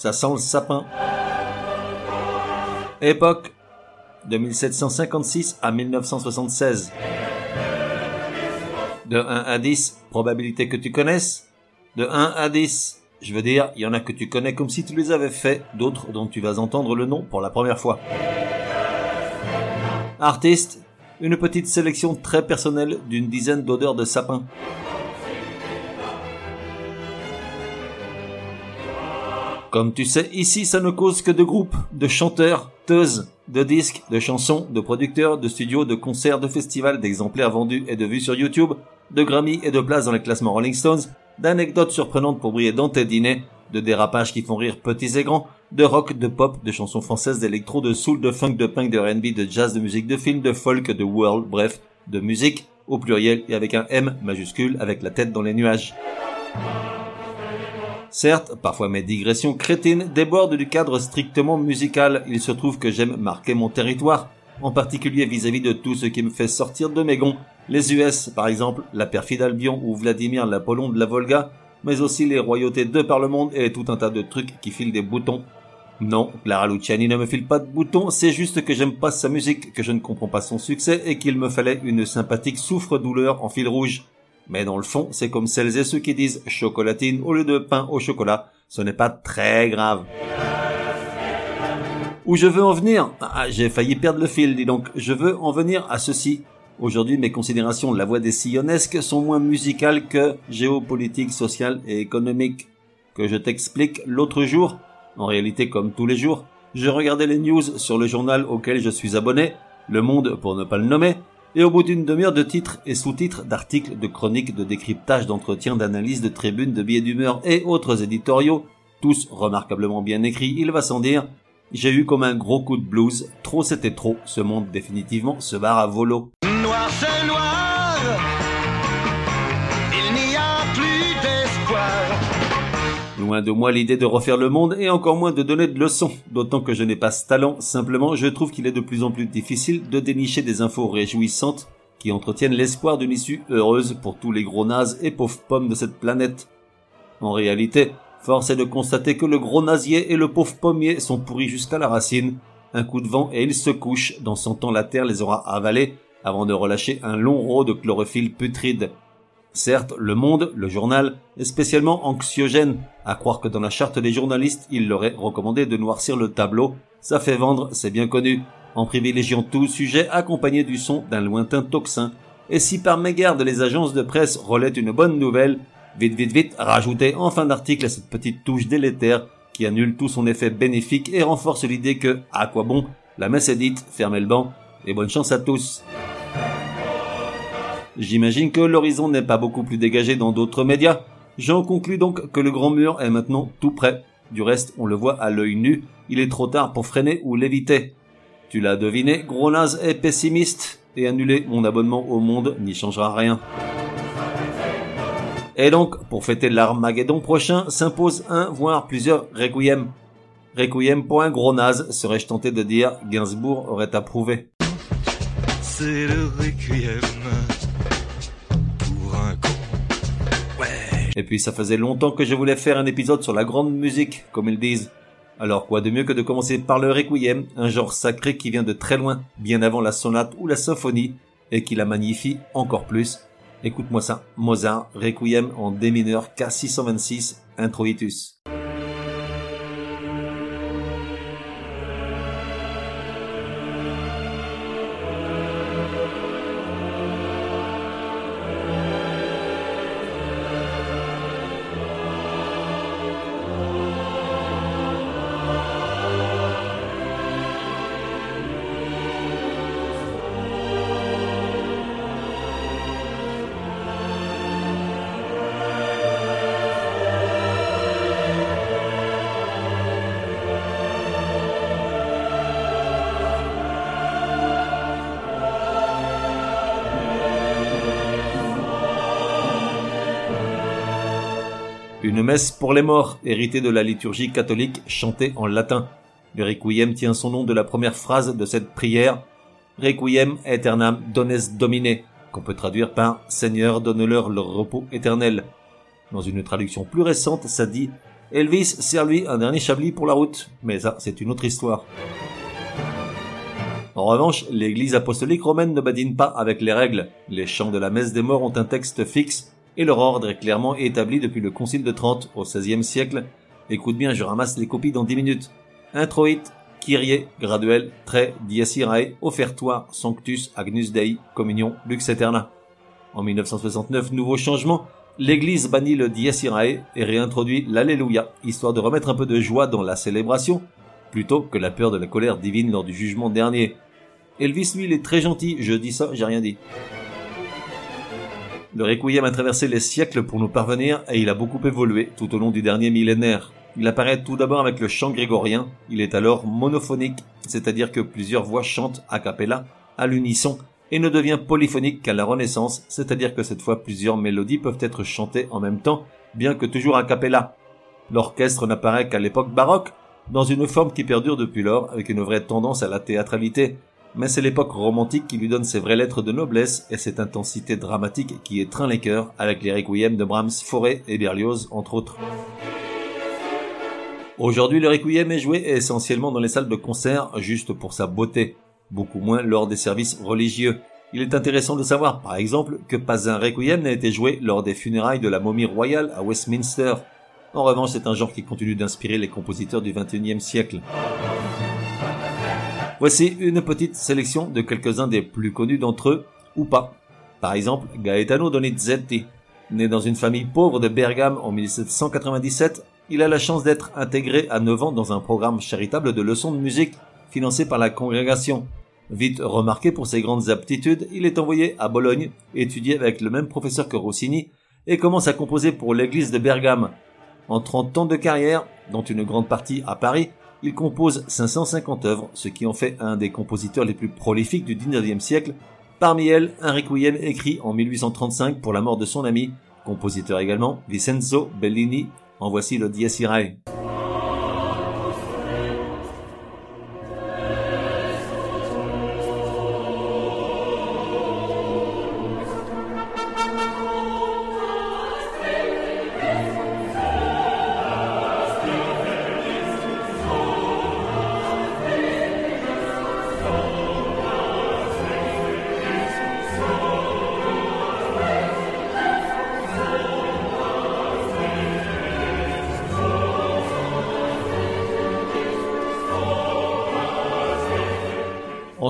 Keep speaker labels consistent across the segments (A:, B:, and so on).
A: ça sent le sapin. Époque, de 1756 à 1976. De 1 à 10, probabilité que tu connaisses. De 1 à 10, je veux dire, il y en a que tu connais comme si tu les avais fait, d'autres dont tu vas entendre le nom pour la première fois. Artiste, une petite sélection très personnelle d'une dizaine d'odeurs de sapin. Comme tu sais, ici ça ne cause que de groupes, de chanteurs, teuses, de disques, de chansons, de producteurs, de studios, de concerts, de festivals, d'exemplaires vendus et de vues sur YouTube, de Grammy et de places dans les classements Rolling Stones, d'anecdotes surprenantes pour briller dans tes dîners, de dérapages qui font rire petits et grands, de rock, de pop, de chansons françaises, d'électro, de soul, de funk, de punk, de R&B, de jazz, de musique, de film, de folk, de world, bref, de musique, au pluriel et avec un M majuscule avec la tête dans les nuages. Certes, parfois mes digressions crétines débordent du cadre strictement musical. Il se trouve que j'aime marquer mon territoire, en particulier vis-à-vis de tout ce qui me fait sortir de mes gonds. Les US, par exemple, la perfide Albion ou Vladimir l'Apollon de la Volga, mais aussi les royautés de par le monde et tout un tas de trucs qui filent des boutons. Non, Clara Luciani ne me file pas de boutons, c'est juste que j'aime pas sa musique, que je ne comprends pas son succès et qu'il me fallait une sympathique souffre-douleur en fil rouge. Mais dans le fond, c'est comme celles et ceux qui disent chocolatine au lieu de pain au chocolat. Ce n'est pas très grave. Où je veux en venir ah, J'ai failli perdre le fil, dis donc. Je veux en venir à ceci. Aujourd'hui, mes considérations de la voix des sillonnesques sont moins musicales que géopolitiques, sociales et économiques. Que je t'explique l'autre jour, en réalité comme tous les jours, je regardais les news sur le journal auquel je suis abonné, Le Monde pour ne pas le nommer, et au bout d'une demi-heure de titres et sous-titres, d'articles, de chroniques, de décryptage, d'entretiens, d'analyses, de tribunes, de billets d'humeur et autres éditoriaux, tous remarquablement bien écrits, il va sans dire, j'ai eu comme un gros coup de blues, trop c'était trop, ce monde définitivement se barre à volo. De moi l'idée de refaire le monde et encore moins de donner de leçons, d'autant que je n'ai pas ce talent, simplement je trouve qu'il est de plus en plus difficile de dénicher des infos réjouissantes qui entretiennent l'espoir d'une issue heureuse pour tous les gros nazes et pauvres pommes de cette planète. En réalité, force est de constater que le gros nasier et le pauvre pommier sont pourris jusqu'à la racine. Un coup de vent et ils se couchent, dans cent ans la terre les aura avalés avant de relâcher un long rot de chlorophylle putride. Certes, Le Monde, le journal, est spécialement anxiogène, à croire que dans la charte des journalistes, il leur est recommandé de noircir le tableau. Ça fait vendre, c'est bien connu, en privilégiant tout sujet accompagné du son d'un lointain tocsin. Et si par mégarde les agences de presse relaient une bonne nouvelle, vite vite vite, rajoutez en fin d'article cette petite touche délétère qui annule tout son effet bénéfique et renforce l'idée que, à quoi bon, la messe est dite, fermez le banc, et bonne chance à tous. J'imagine que l'horizon n'est pas beaucoup plus dégagé dans d'autres médias. J'en conclus donc que le grand mur est maintenant tout prêt. Du reste, on le voit à l'œil nu, il est trop tard pour freiner ou l'éviter. Tu l'as deviné, gros naze est pessimiste, et annuler mon abonnement au monde n'y changera rien. Et donc, pour fêter l'Armageddon prochain, s'impose un, voire plusieurs requiem. Requiem pour un gros serais-je tenté de dire, Gainsbourg aurait approuvé.
B: C'est le requiem
A: Et puis ça faisait longtemps que je voulais faire un épisode sur la grande musique, comme ils disent. Alors quoi de mieux que de commencer par le requiem, un genre sacré qui vient de très loin, bien avant la sonate ou la symphonie, et qui la magnifie encore plus. Écoute-moi ça, Mozart, requiem en D mineur K626, introitus. Messe pour les morts, héritée de la liturgie catholique chantée en latin. Le requiem tient son nom de la première phrase de cette prière, Requiem aeternam dones domine, qu'on peut traduire par Seigneur donne-leur leur repos éternel. Dans une traduction plus récente, ça dit Elvis sert lui un dernier chablis pour la route, mais ça c'est une autre histoire. En revanche, l'église apostolique romaine ne badine pas avec les règles. Les chants de la messe des morts ont un texte fixe et leur ordre est clairement établi depuis le concile de Trente au XVIe siècle. Écoute bien, je ramasse les copies dans 10 minutes. Introit, Kyrie, graduel, très, dies irae, offertoire, sanctus, agnus dei, communion, lux eterna. En 1969, nouveau changement, l'église bannit le dies irae et réintroduit l'alléluia, histoire de remettre un peu de joie dans la célébration, plutôt que la peur de la colère divine lors du jugement dernier. Elvis, lui, il est très gentil, je dis ça, j'ai rien dit. Le requiem a traversé les siècles pour nous parvenir et il a beaucoup évolué tout au long du dernier millénaire. Il apparaît tout d'abord avec le chant grégorien, il est alors monophonique, c'est-à-dire que plusieurs voix chantent a cappella, à l'unisson, et ne devient polyphonique qu'à la Renaissance, c'est-à-dire que cette fois plusieurs mélodies peuvent être chantées en même temps, bien que toujours a cappella. L'orchestre n'apparaît qu'à l'époque baroque, dans une forme qui perdure depuis lors, avec une vraie tendance à la théâtralité, mais c'est l'époque romantique qui lui donne ses vraies lettres de noblesse et cette intensité dramatique qui étreint les cœurs avec les requiem de Brahms, Fauré et Berlioz, entre autres. Aujourd'hui, le requiem est joué essentiellement dans les salles de concert juste pour sa beauté, beaucoup moins lors des services religieux. Il est intéressant de savoir, par exemple, que pas un requiem n'a été joué lors des funérailles de la momie royale à Westminster. En revanche, c'est un genre qui continue d'inspirer les compositeurs du XXIe siècle. Voici une petite sélection de quelques-uns des plus connus d'entre eux, ou pas. Par exemple, Gaetano Donizetti. Né dans une famille pauvre de Bergame en 1797, il a la chance d'être intégré à 9 ans dans un programme charitable de leçons de musique financé par la congrégation. Vite remarqué pour ses grandes aptitudes, il est envoyé à Bologne étudier avec le même professeur que Rossini et commence à composer pour l'église de Bergame. En 30 ans de carrière, dont une grande partie à Paris, il compose 550 œuvres, ce qui en fait un des compositeurs les plus prolifiques du 19e siècle. Parmi elles, un requiem écrit en 1835 pour la mort de son ami, compositeur également, Vincenzo Bellini, en voici le Dies Irae.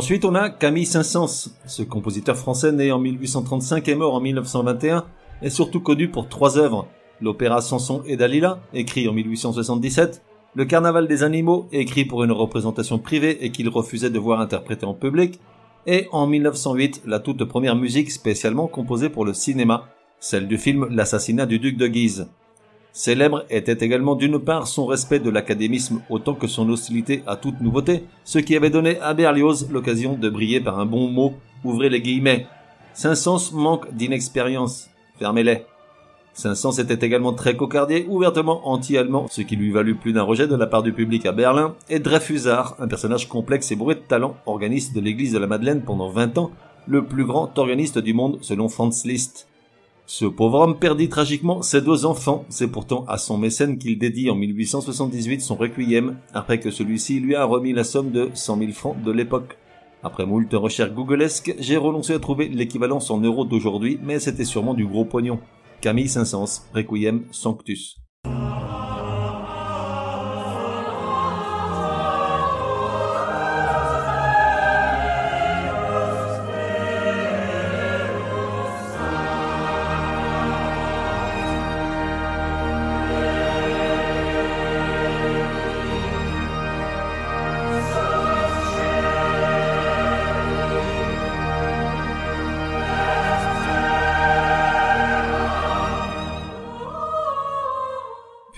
A: Ensuite, on a Camille Saint-Saëns. Ce compositeur français né en 1835 et mort en 1921 est surtout connu pour trois œuvres. L'opéra Samson et Dalila, écrit en 1877, Le Carnaval des animaux, écrit pour une représentation privée et qu'il refusait de voir interpréter en public, et en 1908, la toute première musique spécialement composée pour le cinéma, celle du film L'assassinat du duc de Guise. Célèbre était également d'une part son respect de l'académisme autant que son hostilité à toute nouveauté, ce qui avait donné à Berlioz l'occasion de briller par un bon mot, ouvrez les guillemets. Saint-Saëns manque d'inexpérience, fermez-les. Saint-Saëns était également très cocardier, ouvertement anti-allemand, ce qui lui valut plus d'un rejet de la part du public à Berlin, et Dreyfusard, un personnage complexe et bourré de talent, organiste de l'église de la Madeleine pendant 20 ans, le plus grand organiste du monde selon Franz Liszt. Ce pauvre homme perdit tragiquement ses deux enfants. C'est pourtant à son mécène qu'il dédie en 1878 son requiem, après que celui-ci lui a remis la somme de 100 000 francs de l'époque. Après moult recherches googlesques, j'ai renoncé à trouver l'équivalence en euros d'aujourd'hui, mais c'était sûrement du gros pognon. Camille Saint-Saëns, Requiem Sanctus.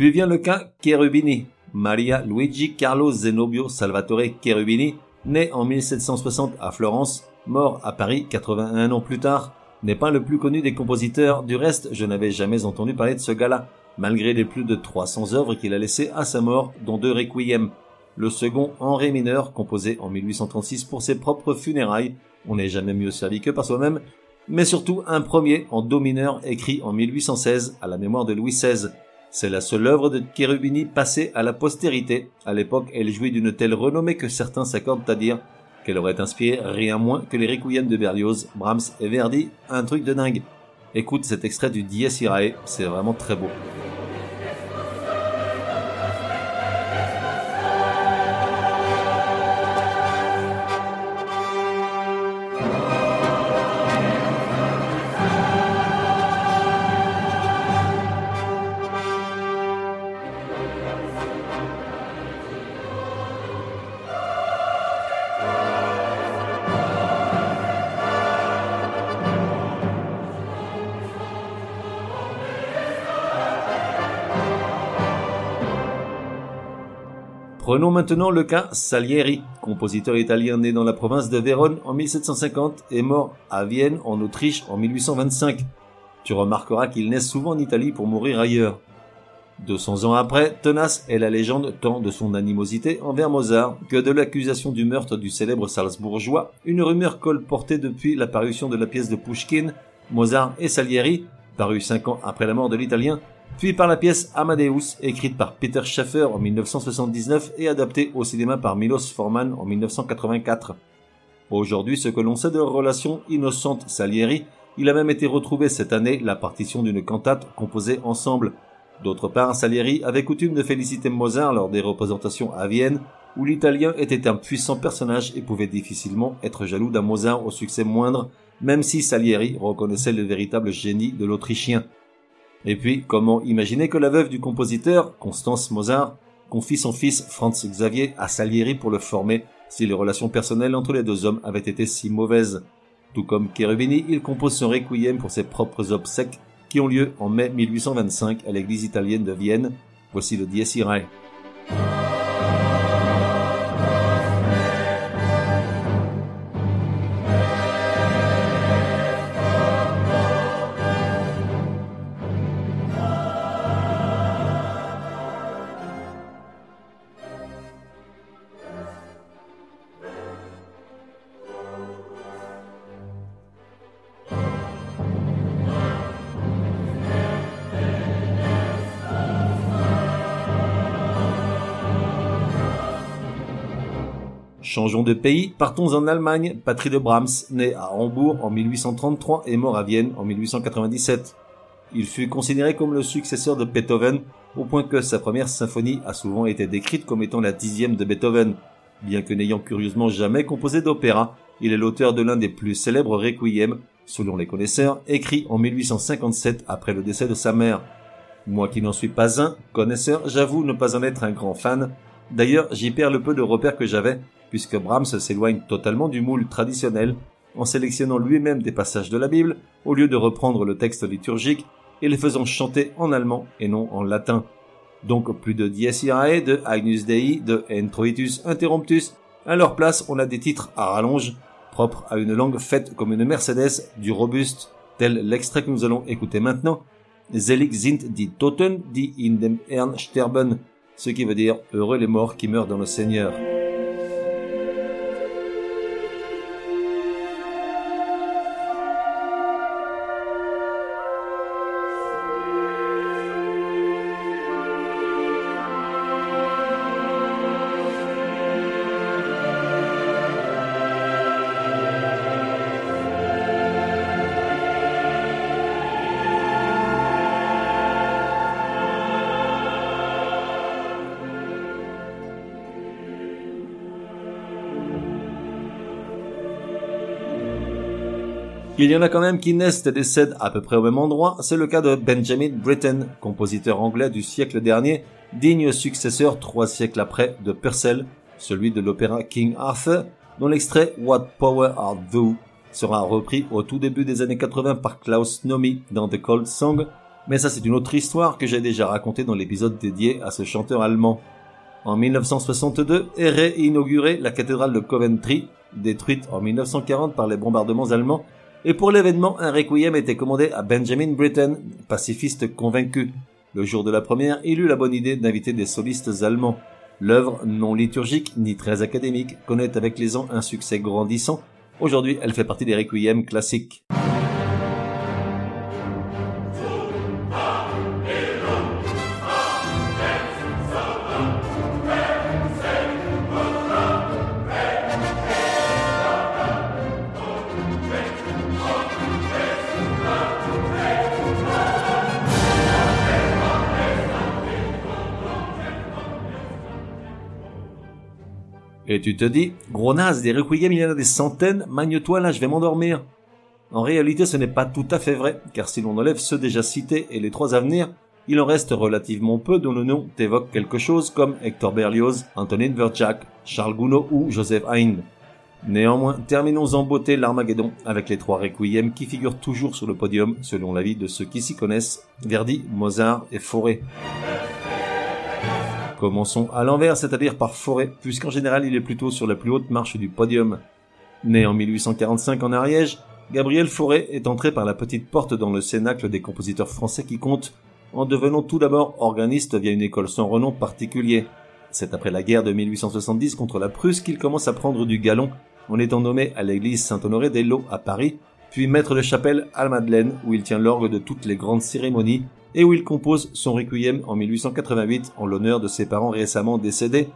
A: Puis vient le cas Cherubini. Maria Luigi Carlo Zenobio Salvatore Cherubini, né en 1760 à Florence, mort à Paris 81 ans plus tard, n'est pas le plus connu des compositeurs. Du reste, je n'avais jamais entendu parler de ce gars-là. malgré les plus de 300 œuvres qu'il a laissées à sa mort, dont deux requiem. Le second en ré mineur, composé en 1836 pour ses propres funérailles, on n'est jamais mieux servi que par soi-même, mais surtout un premier en do mineur écrit en 1816 à la mémoire de Louis XVI. C'est la seule œuvre de Cherubini passée à la postérité. À l'époque, elle jouit d'une telle renommée que certains s'accordent à dire qu'elle aurait inspiré rien moins que les Requiem de Berlioz, Brahms et Verdi, un truc de dingue. Écoute cet extrait du Dies Irae, c'est vraiment très beau. Prenons maintenant le cas Salieri, compositeur italien né dans la province de Vérone en 1750 et mort à Vienne en Autriche en 1825. Tu remarqueras qu'il naît souvent en Italie pour mourir ailleurs. 200 ans après, tenace est la légende tant de son animosité envers Mozart que de l'accusation du meurtre du célèbre Salzbourgeois, une rumeur colportée depuis la parution de la pièce de Pushkin, Mozart et Salieri, parue cinq ans après la mort de l'Italien, puis par la pièce Amadeus, écrite par Peter Schaffer en 1979 et adaptée au cinéma par Milos Forman en 1984. Aujourd'hui, ce que l'on sait de leur relation innocente Salieri, il a même été retrouvé cette année la partition d'une cantate composée ensemble. D'autre part, Salieri avait coutume de féliciter Mozart lors des représentations à Vienne, où l'italien était un puissant personnage et pouvait difficilement être jaloux d'un Mozart au succès moindre, même si Salieri reconnaissait le véritable génie de l'Autrichien. Et puis, comment imaginer que la veuve du compositeur, Constance Mozart, confie son fils Franz Xavier à Salieri pour le former si les relations personnelles entre les deux hommes avaient été si mauvaises. Tout comme Cherubini, il compose son requiem pour ses propres obsèques qui ont lieu en mai 1825 à l'église italienne de Vienne. Voici le Dies Irae. Changeons de pays, partons en Allemagne, patrie de Brahms, né à Hambourg en 1833 et mort à Vienne en 1897. Il fut considéré comme le successeur de Beethoven, au point que sa première symphonie a souvent été décrite comme étant la dixième de Beethoven. Bien que n'ayant curieusement jamais composé d'opéra, il est l'auteur de l'un des plus célèbres requiem, selon les connaisseurs, écrit en 1857 après le décès de sa mère. Moi qui n'en suis pas un connaisseur, j'avoue ne pas en être un grand fan. D'ailleurs, j'y perds le peu de repères que j'avais, puisque Brahms s'éloigne totalement du moule traditionnel en sélectionnant lui-même des passages de la Bible au lieu de reprendre le texte liturgique et les faisant chanter en allemand et non en latin. Donc plus de Dies Irae, de Agnus Dei, de Introitus Interruptus. À leur place, on a des titres à rallonge, propres à une langue faite comme une Mercedes, du robuste, tel l'extrait que nous allons écouter maintenant. Selig sind die Toten, die in dem Herrn sterben, ce qui veut dire heureux les morts qui meurent dans le Seigneur. Il y en a quand même qui naissent et décèdent à peu près au même endroit, c'est le cas de Benjamin Britten, compositeur anglais du siècle dernier, digne successeur trois siècles après de Purcell, celui de l'opéra King Arthur, dont l'extrait What Power Art Thou sera repris au tout début des années 80 par Klaus Nomi dans The Cold Song, mais ça c'est une autre histoire que j'ai déjà racontée dans l'épisode dédié à ce chanteur allemand. En 1962 est réinaugurée la cathédrale de Coventry, détruite en 1940 par les bombardements allemands et pour l'événement, un requiem était commandé à Benjamin Britten, pacifiste convaincu. Le jour de la première, il eut la bonne idée d'inviter des solistes allemands. L'œuvre, non liturgique ni très académique, connaît avec les ans un succès grandissant. Aujourd'hui, elle fait partie des requiem classiques. Et tu te dis, gros naze, des requiem, il y en a des centaines, magne-toi là, je vais m'endormir. En réalité, ce n'est pas tout à fait vrai, car si l'on enlève ceux déjà cités et les trois à venir, il en reste relativement peu dont le nom t'évoque quelque chose comme Hector Berlioz, Antonin Dvorak, Charles Gounod ou Joseph Haydn. Néanmoins, terminons en beauté l'Armageddon avec les trois requiem qui figurent toujours sur le podium selon l'avis de ceux qui s'y connaissent, Verdi, Mozart et Fauré. Commençons à l'envers, c'est-à-dire par Forêt, puisqu'en général il est plutôt sur la plus haute marche du podium. Né en 1845 en Ariège, Gabriel Fauré est entré par la petite porte dans le cénacle des compositeurs français qui comptent, en devenant tout d'abord organiste via une école sans renom particulier. C'est après la guerre de 1870 contre la Prusse qu'il commence à prendre du galon en étant nommé à l'église Saint-Honoré des Lots à Paris, puis maître de chapelle à Madeleine où il tient l'orgue de toutes les grandes cérémonies et où il compose son requiem en 1888 en l'honneur de ses parents récemment décédés,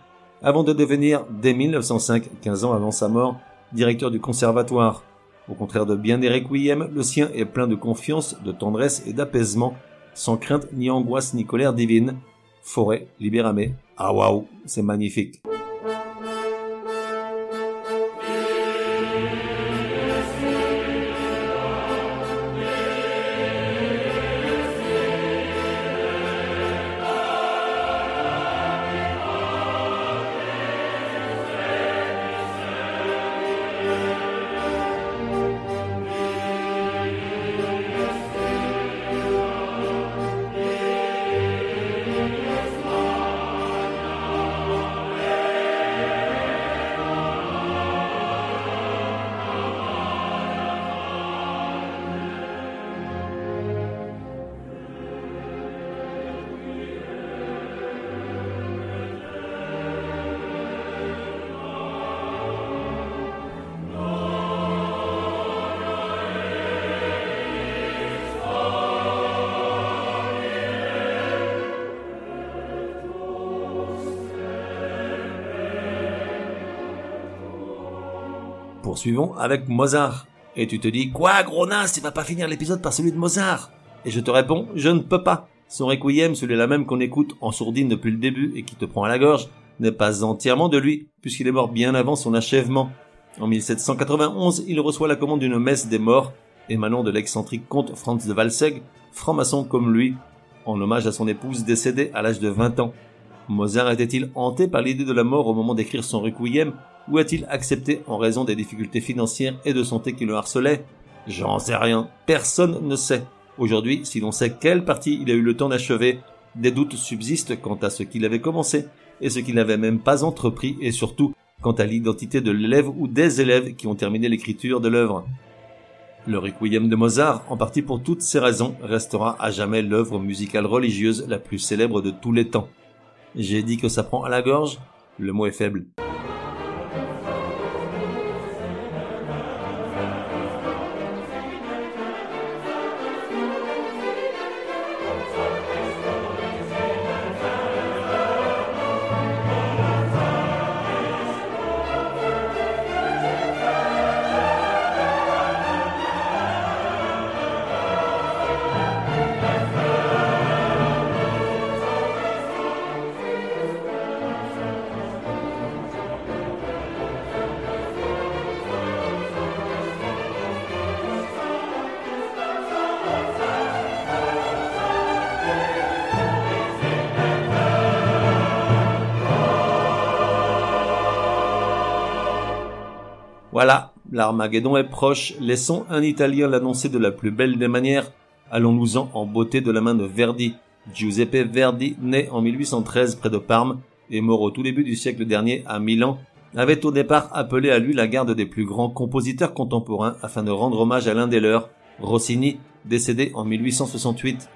A: avant de devenir, dès 1905, 15 ans avant sa mort, directeur du conservatoire. Au contraire de bien des requiem, le sien est plein de confiance, de tendresse et d'apaisement, sans crainte ni angoisse ni colère divine. Forêt, libéramé. Ah waouh, c'est magnifique. Poursuivons avec Mozart. Et tu te dis, quoi, gros naze, tu vas pas finir l'épisode par celui de Mozart? Et je te réponds, je ne peux pas. Son requiem, celui-là même qu'on écoute en sourdine depuis le début et qui te prend à la gorge, n'est pas entièrement de lui, puisqu'il est mort bien avant son achèvement. En 1791, il reçoit la commande d'une messe des morts, émanant de l'excentrique comte Franz de Walsegg, franc-maçon comme lui, en hommage à son épouse décédée à l'âge de 20 ans. Mozart était-il hanté par l'idée de la mort au moment d'écrire son requiem, ou a-t-il accepté en raison des difficultés financières et de santé qui le harcelaient? J'en sais rien. Personne ne sait. Aujourd'hui, si l'on sait quelle partie il a eu le temps d'achever, des doutes subsistent quant à ce qu'il avait commencé et ce qu'il n'avait même pas entrepris et surtout quant à l'identité de l'élève ou des élèves qui ont terminé l'écriture de l'œuvre. Le Requiem de Mozart, en partie pour toutes ces raisons, restera à jamais l'œuvre musicale religieuse la plus célèbre de tous les temps. J'ai dit que ça prend à la gorge, le mot est faible. l'Armageddon est proche, laissons un Italien l'annoncer de la plus belle des manières, allons-nous-en en beauté de la main de Verdi. Giuseppe Verdi, né en 1813 près de Parme et mort au tout début du siècle dernier à Milan, avait au départ appelé à lui la garde des plus grands compositeurs contemporains afin de rendre hommage à l'un des leurs, Rossini, décédé en 1868.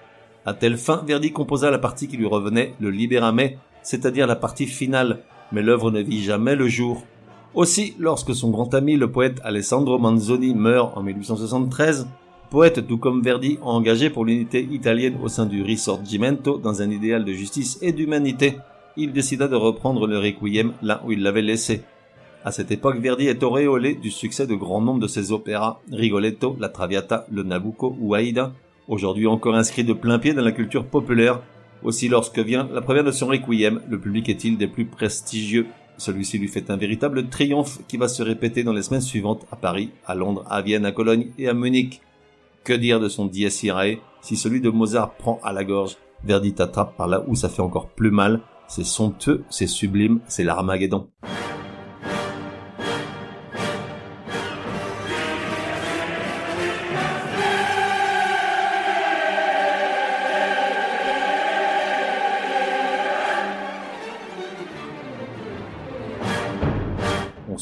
A: À telle fin, Verdi composa la partie qui lui revenait, le Libérame, c'est-à-dire la partie finale, mais l'œuvre ne vit jamais le jour. Aussi, lorsque son grand ami, le poète Alessandro Manzoni, meurt en 1873, poète tout comme Verdi engagé pour l'unité italienne au sein du Risorgimento dans un idéal de justice et d'humanité, il décida de reprendre le Requiem là où il l'avait laissé. À cette époque, Verdi est auréolé du succès de grand nombre de ses opéras, Rigoletto, La Traviata, le Nabucco ou Aïda, aujourd'hui encore inscrit de plein pied dans la culture populaire. Aussi lorsque vient la première de son Requiem, le public est-il des plus prestigieux. Celui-ci lui fait un véritable triomphe qui va se répéter dans les semaines suivantes à Paris, à Londres, à Vienne, à Cologne et à Munich. Que dire de son Dies Irae si celui de Mozart prend à la gorge Verdi t'attrape par là où ça fait encore plus mal? C'est somptueux, c'est sublime, c'est l'Armageddon.